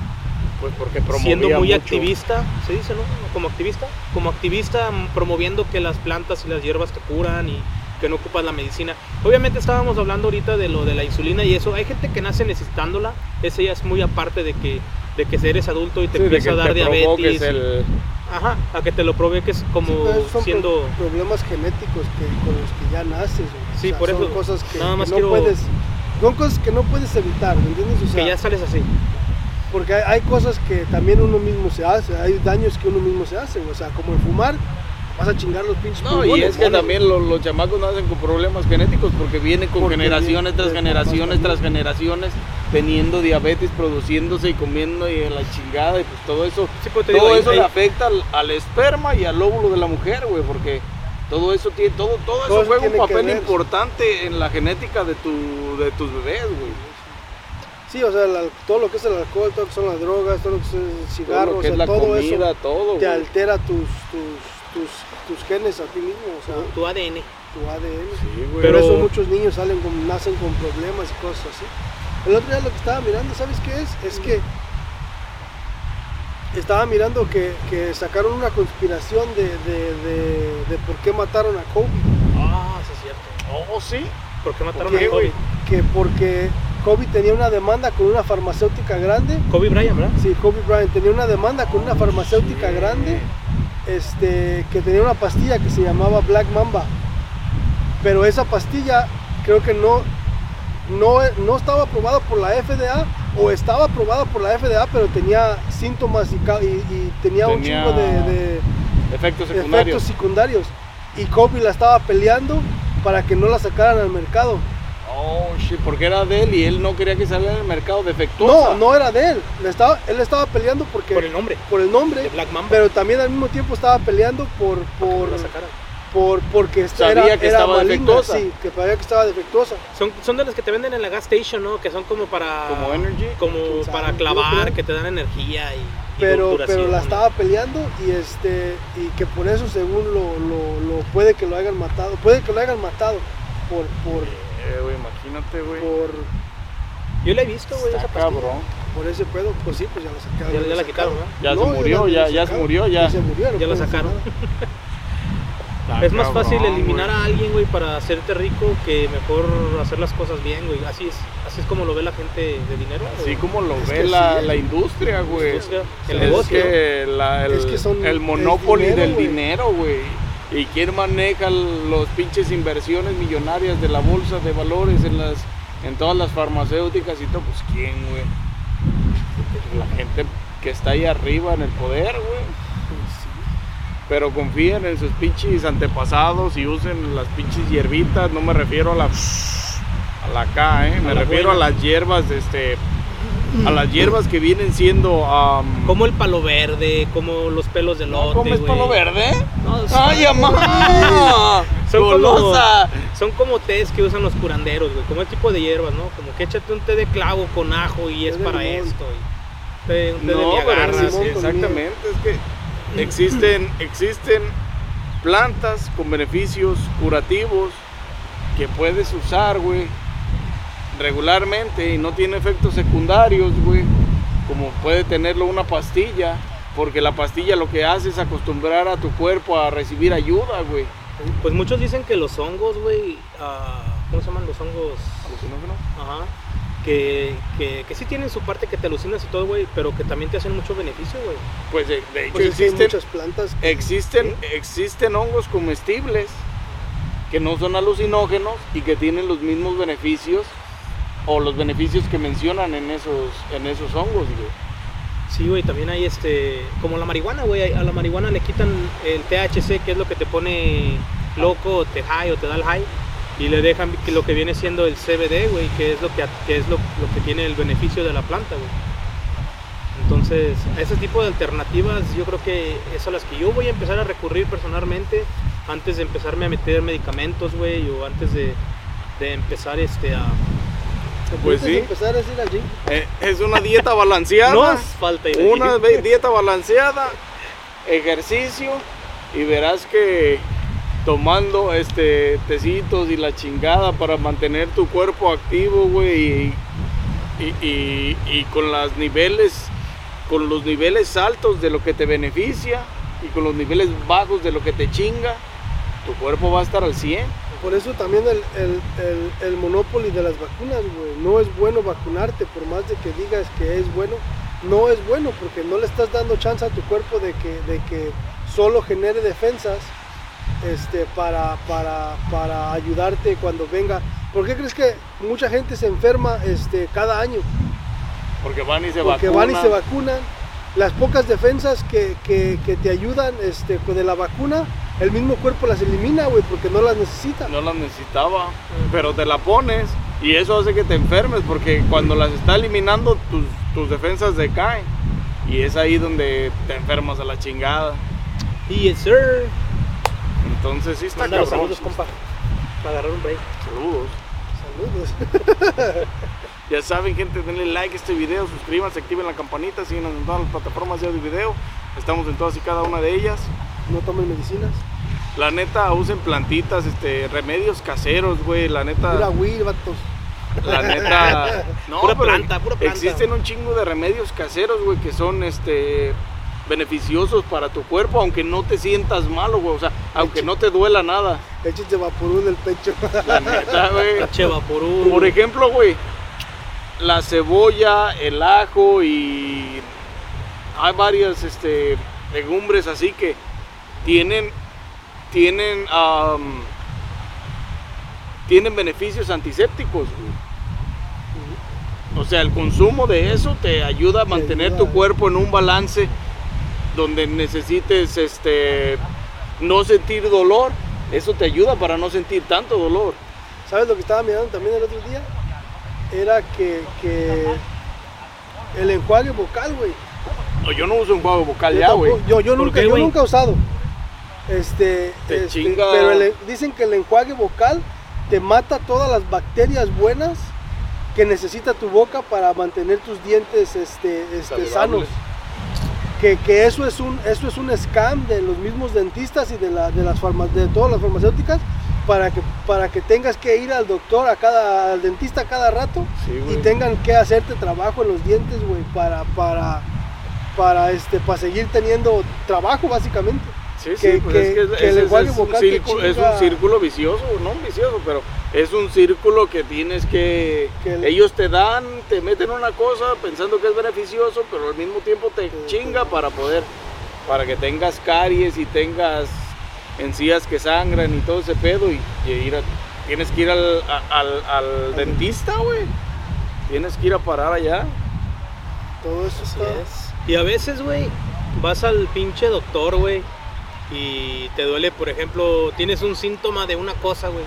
Pues porque siendo muy mucho. activista, se dice, ¿no? Como activista, como activista mm, promoviendo que las plantas y las hierbas te curan y que no ocupas la medicina. Obviamente estábamos hablando ahorita de lo de la insulina y eso. Hay gente que nace necesitándola, ese ya es muy aparte de que de que eres adulto y te Sí, empieza que a dar diabetes. el- Ajá, a que te lo provoques como Sí, son pro- siendo problemas genéticos que, con los que ya naces. güey. Sí, por son eso, cosas que, nada que más no quiero- puedes, son cosas que no puedes evitar, ¿me entiendes? O sea, que ya sales así. porque hay, hay cosas que también uno mismo se hace, hay daños que uno mismo se hace, o sea, como el fumar, vas a chingar los pinches No, y es que también los, los chamacos nacen con problemas genéticos porque vienen con Porque generaciones tras de generaciones tras generaciones teniendo diabetes, produciéndose y comiendo y en la chingada y pues todo eso, Sí, pues todo digo, eso ahí- le afecta al, al esperma y al óvulo de la mujer, güey, porque todo eso tiene, todo, todo eso Todo eso juega un papel importante en la genética de tu, de tus bebés, güey. Sí, o sea, todo lo que es el alcohol, todo lo que son las drogas, todo lo que es el Todo cigarro, lo o que sea, es la todo comida, eso todo, te güey. altera tus, tus, tus, tus genes a ti mismo, o sea, Tu ADN. tu ADN. Sí, güey. Por Pero- eso muchos niños salen con, nacen con problemas y cosas así. El otro día lo que estaba mirando, ¿sabes qué es? Es que estaba mirando que, que sacaron una conspiración de, de, de- de por qué mataron a Kobe. Ah, sí es cierto. Oh, sí. ¿Por qué mataron ¿Por qué, a Kobe? Que porque Kobe tenía una demanda con una farmacéutica grande. Kobe Bryant, ¿verdad? Sí, Kobe Bryant tenía una demanda con una farmacéutica grande este, que tenía una pastilla que se llamaba Black Mamba. Pero esa pastilla creo que no, no, no estaba aprobada por la FDA o estaba aprobada por la FDA, pero tenía síntomas y, ca- y- y tenía, un chingo de, de Efectos efectos secundarios. secundarios. Y Kobe la estaba peleando para que no la sacaran al mercado. Oh, shit, porque era de él y él no quería que saliera en el mercado defectuosa. No, no era de él. Le estaba, él estaba peleando porque, Por el nombre. por el nombre. De Black Mamba. pero también al mismo tiempo estaba peleando por por, por porque esta Sabía era, que era estaba maligna, defectuosa. sí, que sabía que estaba defectuosa. Son, son de las que te venden en la gas station, ¿no? Que son como para. Como energy. Como para clavar, que te dan energía y. y Pero pero la estaba peleando y este y que por eso según lo, lo, lo puede que lo hayan matado, puede que lo hayan matado por por Eh, güey, imagínate, güey. por Yo la he visto, güey, esa pastilla. cabrón. Por ese pedo, pues sí, pues ya lo sacaron. Ya- ya la quitaron. Ya se murió, ya- ya se sacaron. murió, ya. se murió, no Ya pueden hacer sacaron. Está Es más fácil eliminar a alguien, güey, para hacerte rico que mejor hacer las cosas bien, güey. Así es, así es como lo ve la gente de dinero. Así como lo Es ve la, sí. la industria, güey. el es negocio. que la- el, Es que son- el monopoly dinero, del dinero, güey. ¿Y quién maneja los pinches inversiones millonarias de la bolsa de valores en las en todas las farmacéuticas y todo? Pues quién, güey. La gente que está ahí arriba en el poder, güey. Pero confíen en sus pinches antepasados y usen las pinches hierbitas. No me refiero a la a la K, ¿eh? Me refiero buena. a las hierbas, este, a las hierbas que vienen siendo am, Como el palo verde, como los pelos de lote, ¿No comes palo verde? No, ¡Ay, mamá! Son como, son como tés que usan los curanderos, güey. Como el tipo de hierbas, ¿no? Como que échate un té de clavo con ajo y es de para esto. y té- un té de No, limón sí, exactamente, es que existen, existen plantas con beneficios curativos que puedes usar, güey, regularmente y no tiene efectos secundarios, güey, como puede tenerlo una pastilla, porque la pastilla lo que hace es acostumbrar a tu cuerpo a recibir ayuda, güey. Pues muchos dicen que los hongos, güey, ah, ¿cómo se llaman los hongos? ¿Alucinógeno? Ajá. Que, que, que sí tienen su parte que te alucinas y todo, güey, pero que también te hacen mucho beneficio, güey. Pues de, de hecho Pues hay existen, muchas plantas. que- existen, existen hongos comestibles que no son alucinógenos y que tienen los mismos beneficios o los beneficios que mencionan en esos, en esos hongos, güey. Sí, güey, también hay este, como la marihuana, güey, a la marihuana le quitan el THC, que es lo que te pone loco, te high o te da el high, y le dejan lo que viene siendo el CBD, güey, que es lo que, que es lo, lo que tiene el beneficio de la planta, güey. Entonces, a ese tipo de alternativas, yo creo que es a las que yo voy a empezar a recurrir personalmente antes de empezarme a meter medicamentos, güey, o antes de, de empezar este a... Pues sí. empezar a decir allí. Eh, es una dieta balanceada. No falta ir una dieta balanceada, ejercicio y verás que tomando este tecitos y la chingada para mantener tu cuerpo activo, güey, y, y- y- y con los niveles con los niveles altos de lo que te beneficia y con los niveles bajos de lo que te chinga, tu cuerpo va a estar al 100. Por eso también el, el, el, el monopoly de las vacunas, güey. No es bueno vacunarte, por más de que digas que es bueno. No es bueno porque no le estás dando chance a tu cuerpo de que, de que solo genere defensas este, para, para, para ayudarte cuando venga. ¿Por qué crees que mucha gente se enferma este, cada año? Porque van y se Porque vacunan. van y se vacunan. Las pocas defensas que, que, que te ayudan este, con de la vacuna, el mismo cuerpo las elimina, güey, porque no las necesita. No las necesitaba, pero te la pones y eso hace que te enfermes porque cuando las está eliminando tus, tus defensas decaen y es ahí donde te enfermas a la chingada. Yes, sir. Entonces sí está cabrón. saludos, compa. Para agarrar un break. Saludos. Saludos. Ya saben, gente, denle like a este video, suscríbanse, activen la campanita, síguenos en todas las plataformas de audio y video. Estamos en todas y cada una de ellas. No tomen medicinas. La neta, usen plantitas, este, remedios caseros, güey. La Pura neta, Will, vatos. la neta. No, Pura pero planta, pura planta. Existen un chingo de remedios caseros, güey, que son, este, beneficiosos para tu cuerpo, aunque no te sientas malo, güey. O sea, aunque no te duela nada. Échense vaporú en el pecho. La neta, güey. Che vaporú. Por ejemplo, güey, la cebolla, el ajo y hay varias este, legumbres así que tienen tienen tienen beneficios antisépticos, güey. O sea, el consumo de eso te ayuda a mantener tu cuerpo en un balance donde necesites este no sentir dolor. Eso te ayuda para no sentir tanto dolor. ¿Sabes lo que estaba mirando también el otro día? Era que, que el enjuague vocal, güey. No, Yo no uso un juego vocal Yo, ya, güey. yo, yo ¿Por nunca, yo nunca he usado. Este, Te este, chinga. pero el- dicen que el enjuague vocal te mata todas las bacterias buenas que necesita tu boca para mantener tus dientes este, este, sanos. Que, que eso es un eso es un scam de los mismos dentistas y de, la, de las farma- de todas las farmacéuticas para que para que tengas que ir al doctor, a cada, al dentista cada rato Sí, y tengan que hacerte trabajo en los dientes, güey, para, para, para, este, para seguir teniendo trabajo, básicamente. Sí, que- sí, pues que- es que, es- que el es- un vocal círculo, es chinga. un círculo vicioso, no un vicioso, pero es un círculo que tienes que... Que el- ellos te dan, te meten una cosa pensando que es beneficioso, pero al mismo tiempo te chinga para poder, para que tengas caries y tengas encías que sangran y todo ese pedo y, y ir a- tienes que ir al, al, al dentista, güey. Tienes que ir a parar allá. Todo eso Así está... es. Y a veces, güey, vas al pinche doctor, güey, y te duele, por ejemplo, tienes un síntoma de una cosa, güey.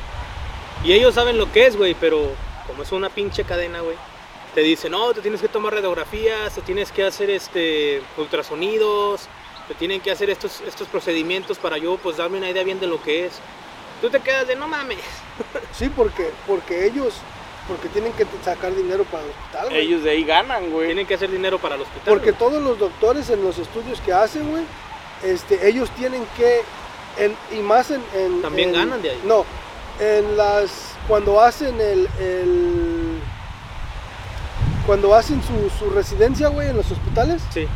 Y ellos saben lo que es, güey, pero como es una pinche cadena, güey, te dicen, no, te tienes que tomar radiografías, te tienes que hacer este ultrasonidos, te tienen que hacer estos, estos procedimientos para yo, pues, darme una idea bien de lo que es. Tú te quedas de, no mames. Sí, porque, porque ellos, porque tienen que sacar dinero para el hospital, güey. Ellos de ahí ganan, güey. Tienen que hacer dinero para el hospital. Porque güey. todos los doctores en los estudios que hacen, güey, este, ellos tienen que, en- y más en... en- También en- ganan de ahí. No, en las, cuando hacen el, el- cuando hacen su, su residencia, güey, en los hospitales, Sí,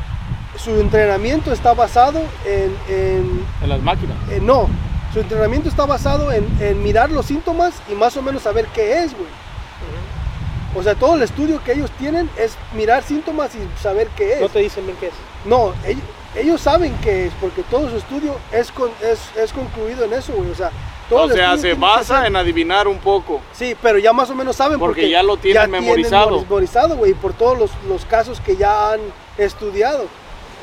su entrenamiento está basado en, en- En las máquinas. en- no, su entrenamiento está basado en, en mirar los síntomas y más o menos saber qué es, güey. O sea, todo el estudio que ellos tienen es mirar síntomas y saber qué es. no te dicen bien qué es. No, ellos, ellos saben que es, porque todo su estudio es, con- es, es concluido en eso, güey. O sea, todo O el sea, estudio se basa en adivinar un poco. Sí, pero ya más o menos saben Porque ya lo tienen memorizado. memorizado, güey, por todos los, los casos que ya han estudiado.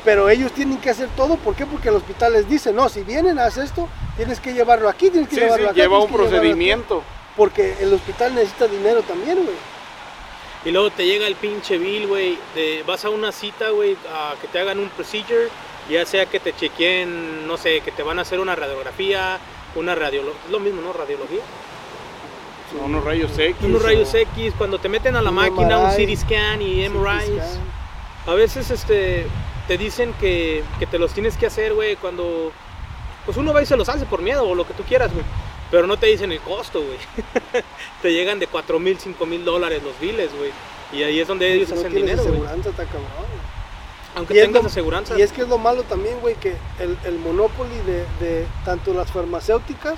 Pero ellos tienen que hacer todo, ¿por qué? Porque el hospital les dice, no, si vienen, haz esto, tienes que llevarlo aquí, tienes que Sí, sí, llevarlo acá. lleva un que llevarlo acá". procedimiento. Porque el hospital necesita dinero también, güey. Y luego te llega el pinche bill, güey. Vas a una cita, güey, a que te hagan un procedure. Ya sea que te chequeen, no sé, que te van a hacer una radiografía, una radiología. Es lo mismo, ¿no? Radiología. Son unos rayos X. Unos o- rayos X, cuando te meten a la Un máquina, un CT scan y MRIs. A veces este, te dicen que, que te los tienes que hacer, güey, cuando... Pues uno va y se los hace por miedo o lo que tú quieras, güey. Pero no te dicen el costo, güey. te llegan de 4 mil, 5 mil dólares los biles, güey. Y ahí es donde ellos no hacen dinero, güey. está cabrón, güey. Aunque Y es tengas lo- aseguranza. Y es que es lo malo también, güey, que el, el monopoly de, de tanto las farmacéuticas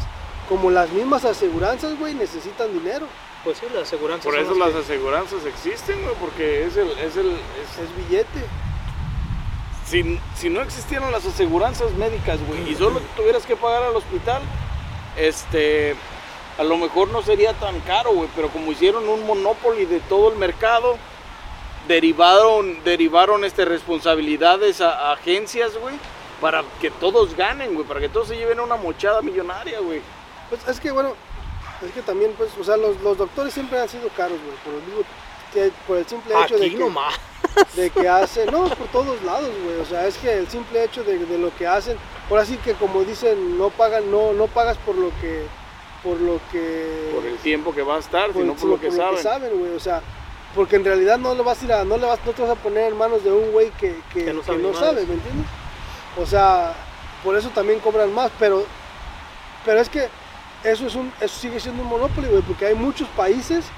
como las mismas aseguranzas, güey, necesitan dinero. Pues sí, las aseguranzas. Por eso las las que- aseguranzas existen, güey, porque es el... Es el es- Es billete. si, si no existieran las aseguranzas médicas, güey, y solo tuvieras que pagar al hospital, este, a lo mejor no sería tan caro, güey, pero como hicieron un monopoly de todo el mercado, derivaron, derivaron este, responsabilidades a, a agencias, güey, para que todos ganen, güey, para que todos se lleven una mochada millonaria, güey. Pues es que, bueno, es que también, pues, o sea, los, los doctores siempre han sido caros, güey, por el, por el simple hecho de Aquí que, nomás. De que hacen, no, por todos lados, güey, o sea, es que el simple hecho de, de lo que hacen, ahora sí que como dicen, no pagan, no, no pagas por lo que, por lo que... Por el tiempo que va a estar, por sino por lo que saben. saben, güey, o sea, porque en realidad no le vas a ir a, no le vas, no te vas a poner en manos de un güey que, que, Que no que sabe no ni madres. sabe, ¿me entiendes? O sea, por eso también cobran más, pero, pero es que eso es un, eso sigue siendo un monopolio, güey, porque hay muchos países que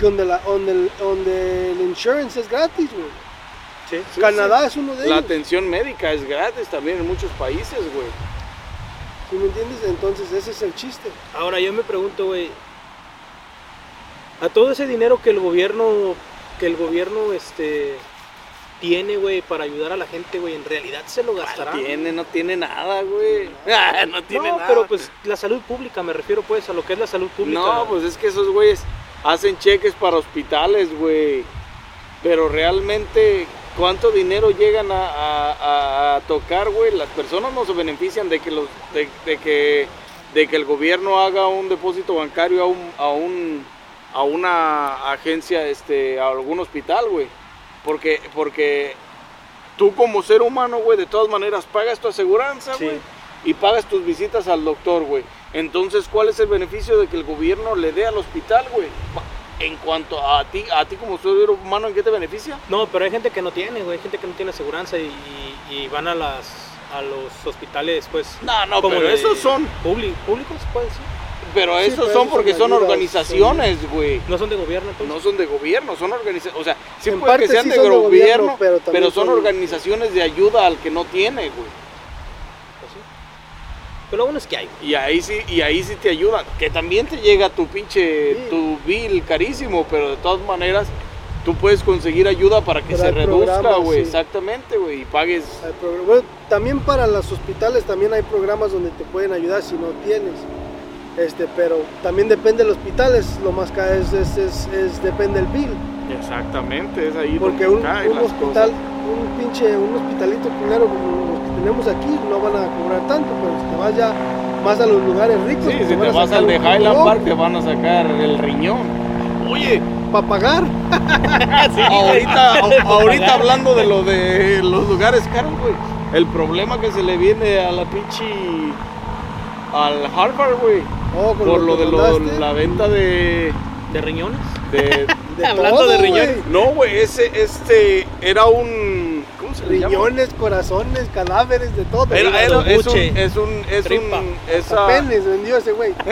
donde la, donde el, donde el insurance es gratis, güey. Sí. Sí, Canadá sí. es uno de La ellos, atención médica es gratis también en muchos países, güey. ¿sí me entiendes? Entonces ese es el chiste. Ahora yo me pregunto, güey, a todo ese dinero que el gobierno, que el gobierno, este, tiene, güey, para ayudar a la gente, güey, en realidad se lo gastará. Tiene, no tiene nada, güey. Ah, no tiene no, nada. pero pues la salud pública, me refiero pues a lo que es la salud pública. No, pues es que esos güeyes hacen cheques para hospitales, güey. Pero realmente, ¿cuánto dinero llegan a, a- tocar, güey? Las personas no se benefician de que los, de, de que, de que el gobierno haga un depósito bancario a un, a un, a una agencia, este, a algún hospital, güey. Porque, porque tú como ser humano, güey, de todas maneras pagas tu aseguranza, Sí. güey. Y pagas tus visitas al doctor, güey. Entonces, ¿cuál es el beneficio de que el gobierno le dé al hospital, güey? En cuanto a ti, a ti como ser humano, ¿en qué te beneficia? No, pero hay gente que no tiene, güey, hay gente que no tiene aseguranza y, y- y van a las a los hospitales, pues. No, no, como pero de esos son, públicos, puede ser. pero Sí, esos pero son porque son ayudas, organizaciones, güey. No son de gobierno, entonces. No son de gobierno, son organizaciones. O sea, sí En puede que sean sí de son de gobierno, gobierno, pero pero, también son son- organizaciones de ayuda al que no tiene, güey. Pero lo bueno es que hay. Y ahí sí, y ahí sí te ayudan. Que también te llega tu pinche, Sí. tu bill carísimo, pero de todas maneras tú puedes conseguir ayuda para que Pero se reduzca, güey. sí. Exactamente, güey. Y pagues. Bueno, también para los hospitales también hay programas donde te pueden ayudar si no tienes. Este, pero también depende del hospital, es lo más caro es, es, es- es- depende del bill. Exactamente, es ahí Porque donde un, caen un las hospital, cosas. un pinche, un hospitalito culero como tenemos aquí, no van a cobrar tanto, pero si te vas ya más a los lugares ricos, Sí, pues si te vas al de Highland Park te van a sacar el riñón. Oye, para pagar. ahorita, a- ahorita hablando de lo de los lugares caros, güey. El problema que se le viene a la pinche al Harvard, güey. Oh, Por lo que de lo- la venta de, ¿De riñones? de de hablando todo, de riñones. no, güey, ese este era un ¿cómo se le llama? Riñones, corazones, cadáveres, de todo. Era, era- es un es un es tripa. un Hasta esa, penes vendió ese güey.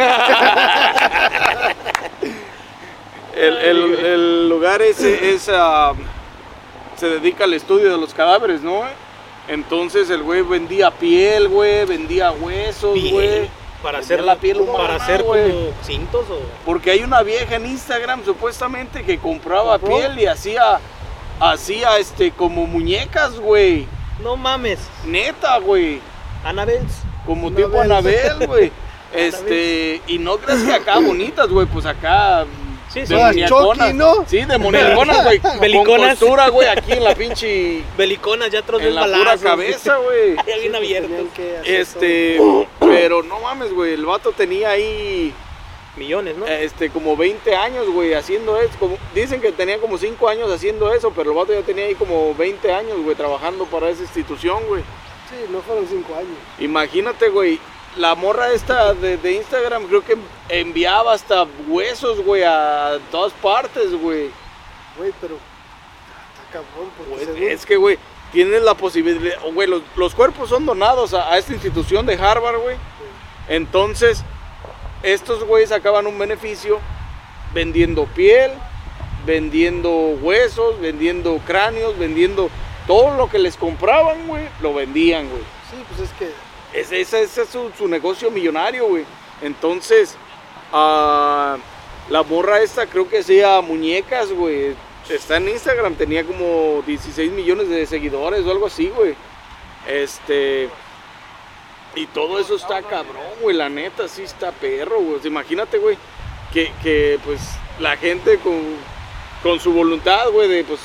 el, el- el lugar ese es ah, se dedica al estudio de los cadáveres, ¿no? Entonces el güey vendía piel, güey, vendía huesos, Piel, güey. Para hacer la piel humana, Para hacer como cintos o. Porque hay una vieja en Instagram supuestamente que compraba ¿Compró? piel y hacía hacía este como muñecas, güey. No mames. Neta, güey. Annabelles. Como Anabel. tipo Anabel, güey. Este, y no creas que acá bonitas, güey, pues acá Sí, sí. demoniaconas. ¿no? Sí, demoniaconas, güey. Con Beliconas. costura, güey, aquí en la pinche Beliconas ya otros en la pura cabeza, güey. Ya bien pues, hacer Este, pero no mames, güey, el vato tenía ahí Millones, ¿no? este como 20 años, güey, haciendo eso. Como, dicen que tenía como 5 años haciendo eso, pero el vato ya tenía ahí como 20 años, güey, trabajando para esa institución, güey. Sí, no fueron cinco años. Imagínate, güey, la morra esta de, de Instagram creo que enviaba hasta huesos, güey, a todas partes, güey. Güey, pero está cabrón, porque Pues, según- es que, güey, tienes la posibilidad, güey, los, los cuerpos son donados a, a esta institución de Harvard, güey. Entonces, estos güeyes sacaban un beneficio vendiendo piel, vendiendo huesos, vendiendo cráneos, vendiendo todo lo que les compraban, güey, lo vendían, güey. Sí, pues es que Ese, ese- ese es su, su negocio millonario, güey. Entonces, ah, la morra esta creo que hacía muñecas, güey. Está en Instagram, tenía como 16 millones de seguidores o algo así, güey. Este. Y todo eso está cabrón, güey. La neta, sí está perro, güey. Imagínate, güey, que, que, pues la gente con, con su voluntad, güey, de pues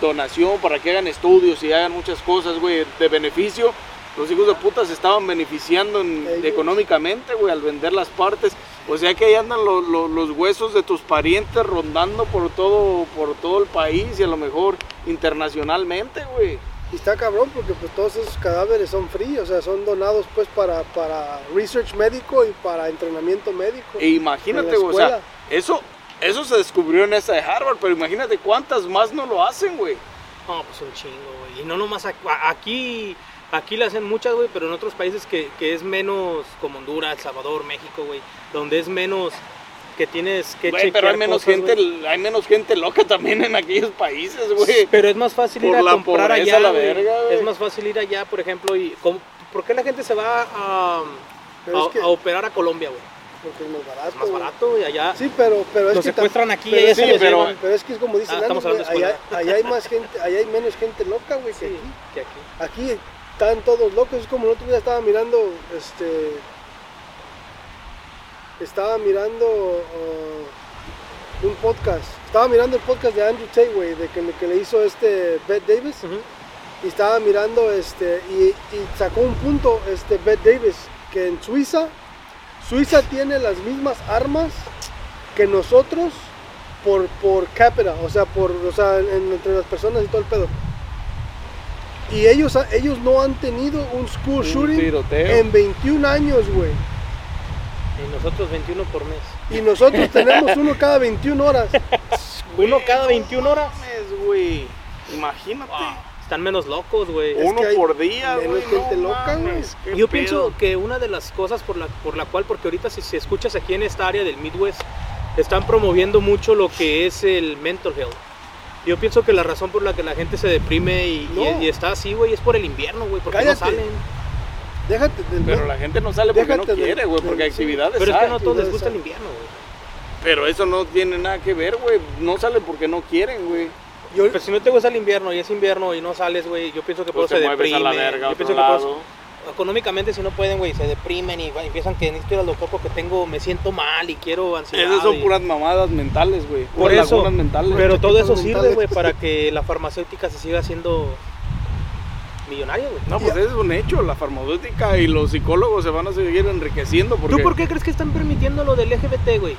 donación para que hagan estudios y hagan muchas cosas, güey, de beneficio. Los hijos de puta se estaban beneficiando económicamente, güey, al vender las partes. O sea que ahí andan lo- lo- los huesos de tus parientes rondando por todo, por todo el país y a lo mejor internacionalmente, güey. Y está cabrón porque pues todos esos cadáveres son free, o sea, son donados pues para, para research médico y para entrenamiento médico. E imagínate, En la güey, o sea, eso, eso se descubrió en esa de Harvard, pero imagínate cuántas más no lo hacen, güey. No, pues un chingo, güey. Y no nomás aquí, aquí le hacen muchas, güey, pero en otros países que, que es menos, como Honduras, El Salvador, México, güey, donde es menos que tienes que Güey, pero hay menos cosas, gente, güey. hay menos gente loca también en aquellos países, güey. Pero es más fácil ir Por a la comprar pobreza, allá, la verga, güey. Es más fácil ir allá, por ejemplo, y ¿por qué la gente se va a, a, es que- a operar a Colombia, güey? porque es más barato. Más barato, güey, allá. Sí, pero, pero es que secuestran aquí y pero allá es- se sí, los pero- llevan. Pero es que es como dicen Ah, allá, allá hay más gente, allá hay menos gente loca, güey, que Sí, aquí. que aquí. Aquí están todos locos, es como el otro día estaba mirando, este, estaba mirando uh, un podcast, estaba mirando el podcast de Andrew Tate, güey, de que, que le hizo este Bette Davis, y estaba mirando, este, y, y sacó un punto, este Bette Davis, que en Suiza, Suiza tiene las mismas armas que nosotros por, por cápita, o sea, por, o sea, en- entre las personas y todo el pedo. Y ellos, ellos no han tenido un school Un shooting tiroteo. en 21 años, güey. Y nosotros 21 por mes. Y nosotros tenemos uno cada 21 horas. Uno cada 21 horas. Güey. Imagínate. están menos locos, güey. Es Uno por día, menos güey. gente no loca, güey. Yo pedo. pienso que una de las cosas por la, por la cual, porque ahorita si, si escuchas aquí en esta área del Midwest, están promoviendo mucho lo que es el mental health. Yo pienso que la razón por la que la gente se deprime y, y- No. y está así, güey, es por el invierno, güey, porque Cállate. no salen. Déjate del Pero la gente no sale porque Déjate no quiere, güey, porque sí. actividades Pero es que hay. no a todos les gusta el invierno, güey. Pero eso no tiene nada que ver, güey. No salen porque no quieren, güey. Yo, Pero si no te gusta el invierno y es invierno y no sales, güey, yo pienso que por Pues eso te se mueves a la verga a yo otro pienso que por eso- lado. económicamente si no pueden, güey, se deprimen y empiezan que necesito ir al doctor porque tengo, me siento mal y quiero ansiedad. Esas son y- puras mamadas mentales, güey. Por Puras eso, lagunas mentales. pero todo eso sirve, mentales. güey, para que la farmacéutica se siga haciendo millonaria, güey. No, pues es un hecho. La farmacéutica y los psicólogos se van a seguir enriqueciendo porque... ¿Tú por qué crees que están permitiendo lo del LGBT, güey?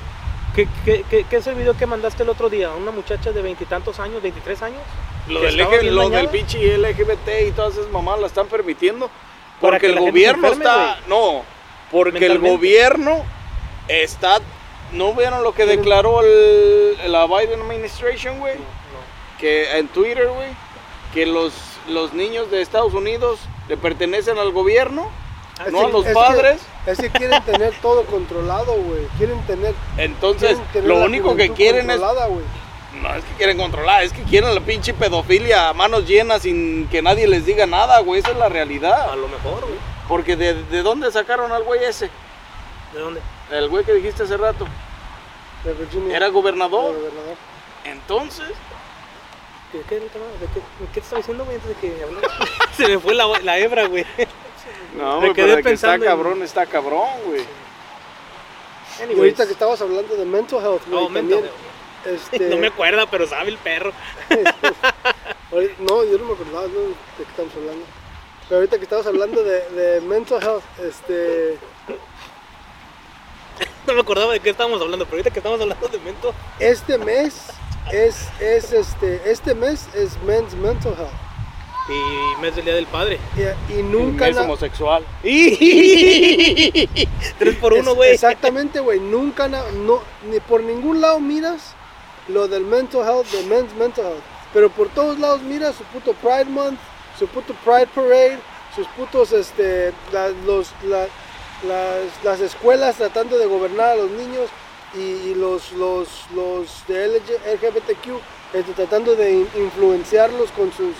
¿Qué, qué, qué- qué es el video que mandaste el otro día? ¿Una muchacha de veintitantos años, 23 años? Lo, del, lo del pinche LGBT y todas esas mamadas la están permitiendo. Porque que el gobierno enferme, está... No, porque el gobierno está... ¿No vieron lo que declaró el, la Biden administration, güey? No. que en Twitter, güey, que los, los niños de Estados Unidos le pertenecen al gobierno, es no a los es que- padres. es que quieren tener todo controlado, güey. Quieren tener. Entonces, quieren tener lo único que quieren es... No es que quieren controlar, es que quieren la pinche pedofilia a manos llenas sin que nadie les diga nada, güey. Esa es la A realidad. lo mejor, güey. Porque de, de dónde sacaron al güey ese? ¿De dónde? El güey que dijiste hace rato. De Virginia. Era gobernador. gobernador. Entonces, ¿De qué, ahorita no? ¿De qué, de qué te estaba diciendo, güey, antes de que hablara? Se me fue la, la hebra, güey. no, Me güey, quedé pero de que está cabrón, está cabrón, güey. Y ahorita que estabas hablando de mental health, güey, No, mental. Este, No me acuerda, pero sabe el perro. no, yo no me acordaba ¿no? de qué estamos hablando. Pero ahorita que estabas hablando de, de mental health, este, No me acordaba de qué estábamos hablando, pero ahorita que estamos hablando de mento. este mes es, es este, este mes es Men's Mental Health. Y mes del Día del Padre. Y, y nunca es na- homosexual. Tres por uno, güey. Exactamente, güey. Nunca, na- no, ni por ningún lado miras lo del mental health, de men's mental health. Pero por todos lados miras su puto Pride Month, su puto Pride Parade, sus putos, este, la- los, la- las, las escuelas tratando de gobernar a los niños y, los, los, los de LG LGBTQ este, tratando de in- influenciarlos con sus...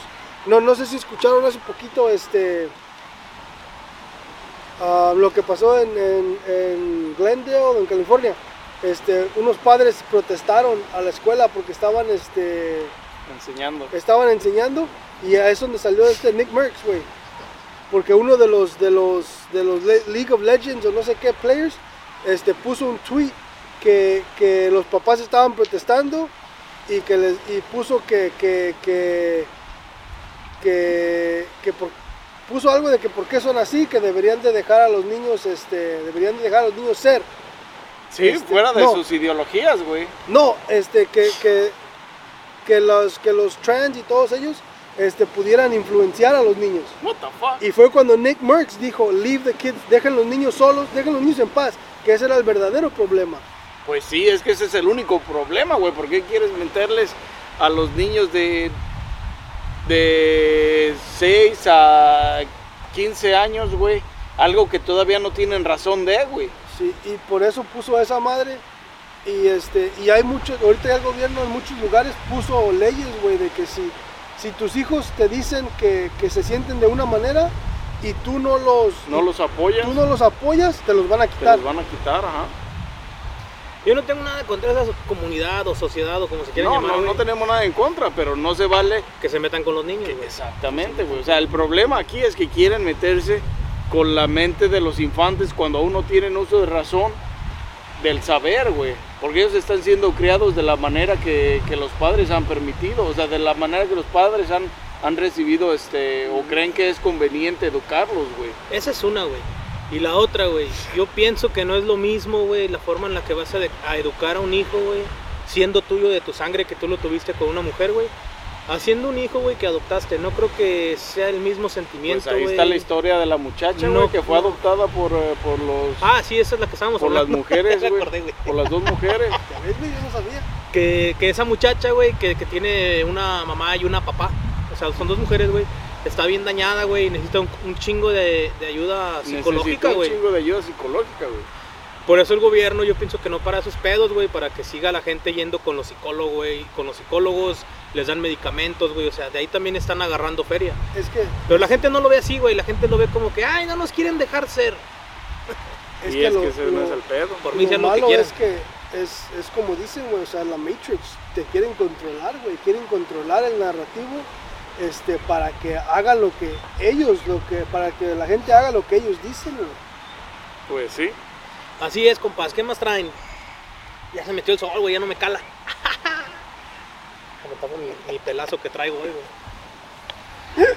No, no sé si escucharon hace poquito, este... Ah, lo que pasó en, en, en Glendale, en California. Este, unos padres protestaron a la escuela porque estaban, este, Enseñando. estaban enseñando y es donde salió este Nick Merckx, güey. Porque uno de los de los de los Le- League of Legends o no sé qué players, este, puso un tweet que, que los papás estaban protestando y que les y puso que que que que, que por- puso algo de que por qué son así, que deberían de dejar a los niños, este, deberían de dejar a los niños ser. Sí, Este, fuera de no. sus ideologías, güey. No, este, que, que, que los, que los trans y todos ellos, este, pudieran influenciar a los niños. What the fuck? Y fue cuando Nick Merckx dijo, leave the kids, dejen los niños solos, dejen los niños en paz, que ese era el verdadero problema. Pues sí, es que ese es el único problema, güey. ¿Por qué quieres meterles a los niños de, de 6 a 15 años, güey? Algo que todavía no tienen razón de, güey. Sí, y por eso puso a esa madre. Y este, y hay muchos, ahorita ya el gobierno en muchos lugares puso leyes, güey, de que si, si tus hijos te dicen que, que se sienten de una manera y tú no los, No los apoyan, tú no los apoyas, te los van a te quitar. los van a quitar, ajá. Yo no tengo nada contra esa comunidad o sociedad o como se quieran No, llamar. no, no tenemos nada en contra, pero no se vale Que se metan con los niños. Exactamente, güey. O sea, el problema aquí es que quieren meterse con la mente de los infantes cuando aún no tienen uso de razón del saber, güey. Porque ellos están siendo criados de la manera que, que los padres han permitido, o sea, de la manera que los padres han, han recibido este, o creen que es conveniente educarlos, güey. Esa es una, güey. Y la otra, güey. Yo pienso que no es lo mismo, güey, la forma en la que vas a, de- a educar a un hijo, güey, siendo tuyo de tu sangre que tú lo tuviste con una mujer, güey. Haciendo un hijo, güey, que adoptaste. No creo que sea el mismo Pues sentimiento, ahí güey. está la historia de la muchacha, No, güey, que fue no. adoptada por, eh, por los... Ah, sí, esa es la que estábamos por las hablando. mujeres, Ya me güey. Por las dos mujeres. Ya ves, güey, yo no sabía. Que, que esa muchacha, güey, que, que tiene una mamá y una papá. O sea, son dos mujeres, güey. Está bien dañada, güey, y necesita un, un chingo de, de ayuda psicológica, Necesita un güey. chingo de ayuda psicológica, güey. Por eso el gobierno yo pienso que no para sus pedos, güey, para que siga la gente yendo con los psicólogos, güey, con los psicólogos, les dan medicamentos, güey, o sea, de ahí también están agarrando feria. Es que, Pero la gente no lo ve así, güey, la gente lo ve como que, ay, no nos quieren dejar ser. es y que es lo, que ese no es el pedo. Por mí lo sean lo que malo es que es, es como dicen, güey, o sea, la Matrix, te quieren controlar, güey, quieren controlar el narrativo este, para que hagan lo que ellos, lo que, para que la gente haga lo que ellos dicen, güey. Pues sí. Así es, compas, ¿qué más traen? Ya se metió el sol, güey, ya no me cala. Mi, mi pelazo que traigo hoy, güey.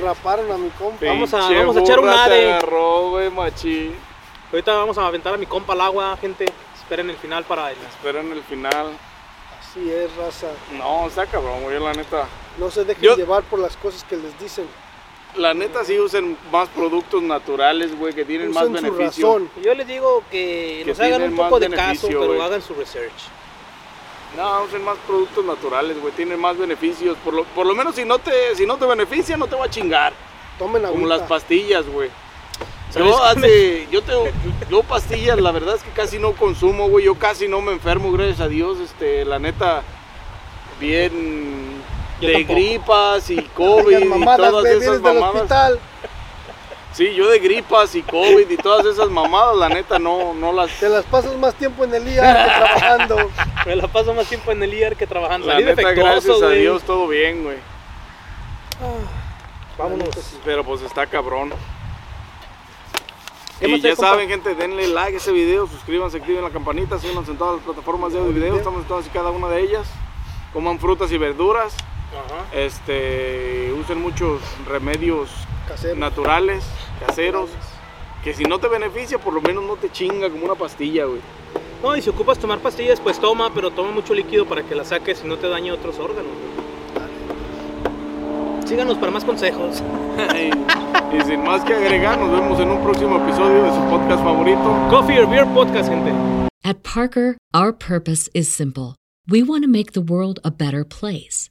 Raparon a mi compa. Vamos a- vamos a echar un ade. agarró, güey, machín. Ahorita vamos a aventar a mi compa al agua, gente. Esperen el final para el... Esperan el final. Así es, raza. No, está cabrón, güey, la neta. No se dejen Yo- llevar por las cosas que les dicen. La neta sí usen más productos naturales, güey, que tienen más Usen beneficio. razón. Yo les digo que, Que nos hagan un poco de caso, pero hagan su research. No, usen más productos naturales, güey, tienen más beneficios. Por lo, por lo menos si no te si no te beneficia, no te va a chingar. Tomen Como las pastillas, güey. ¿Sabes Yo, hace, yo, tengo, yo pastillas, la verdad es que casi no consumo, güey. Yo casi no me enfermo, gracias a Dios. Este, la neta, bien de tampoco. gripas y COVID y mamadas, todas esas mamadas. hospital. Sí, yo de gripas y COVID y todas esas mamadas, la neta, no, no las... Te las pasas más tiempo en el día que trabajando. Me la paso más tiempo en el IR que trabajando. La Salí neta, gracias a. Dios, todo bien, güey. Vámonos. Pero pues está cabrón. ¿Qué Y ya saben, gente, denle like a ese video, suscríbanse, activen la campanita, síganos en todas las plataformas de audio y video, estamos en todas y cada una de ellas. Coman frutas y verduras, Ajá. este, usen muchos remedios Casero. naturales, caseros, que si no te beneficia, por lo menos no te chinga como una pastilla, güey. No, y si ocupas tomar pastillas, pues toma, pero toma mucho líquido para que la saques y no te dañe otros órganos. güey. Síganos para más consejos. y sin más que agregar, nos vemos en un próximo episodio de su podcast favorito. Coffee or Beer Podcast, gente. At Parker, our purpose is simple. We want to make the world a better place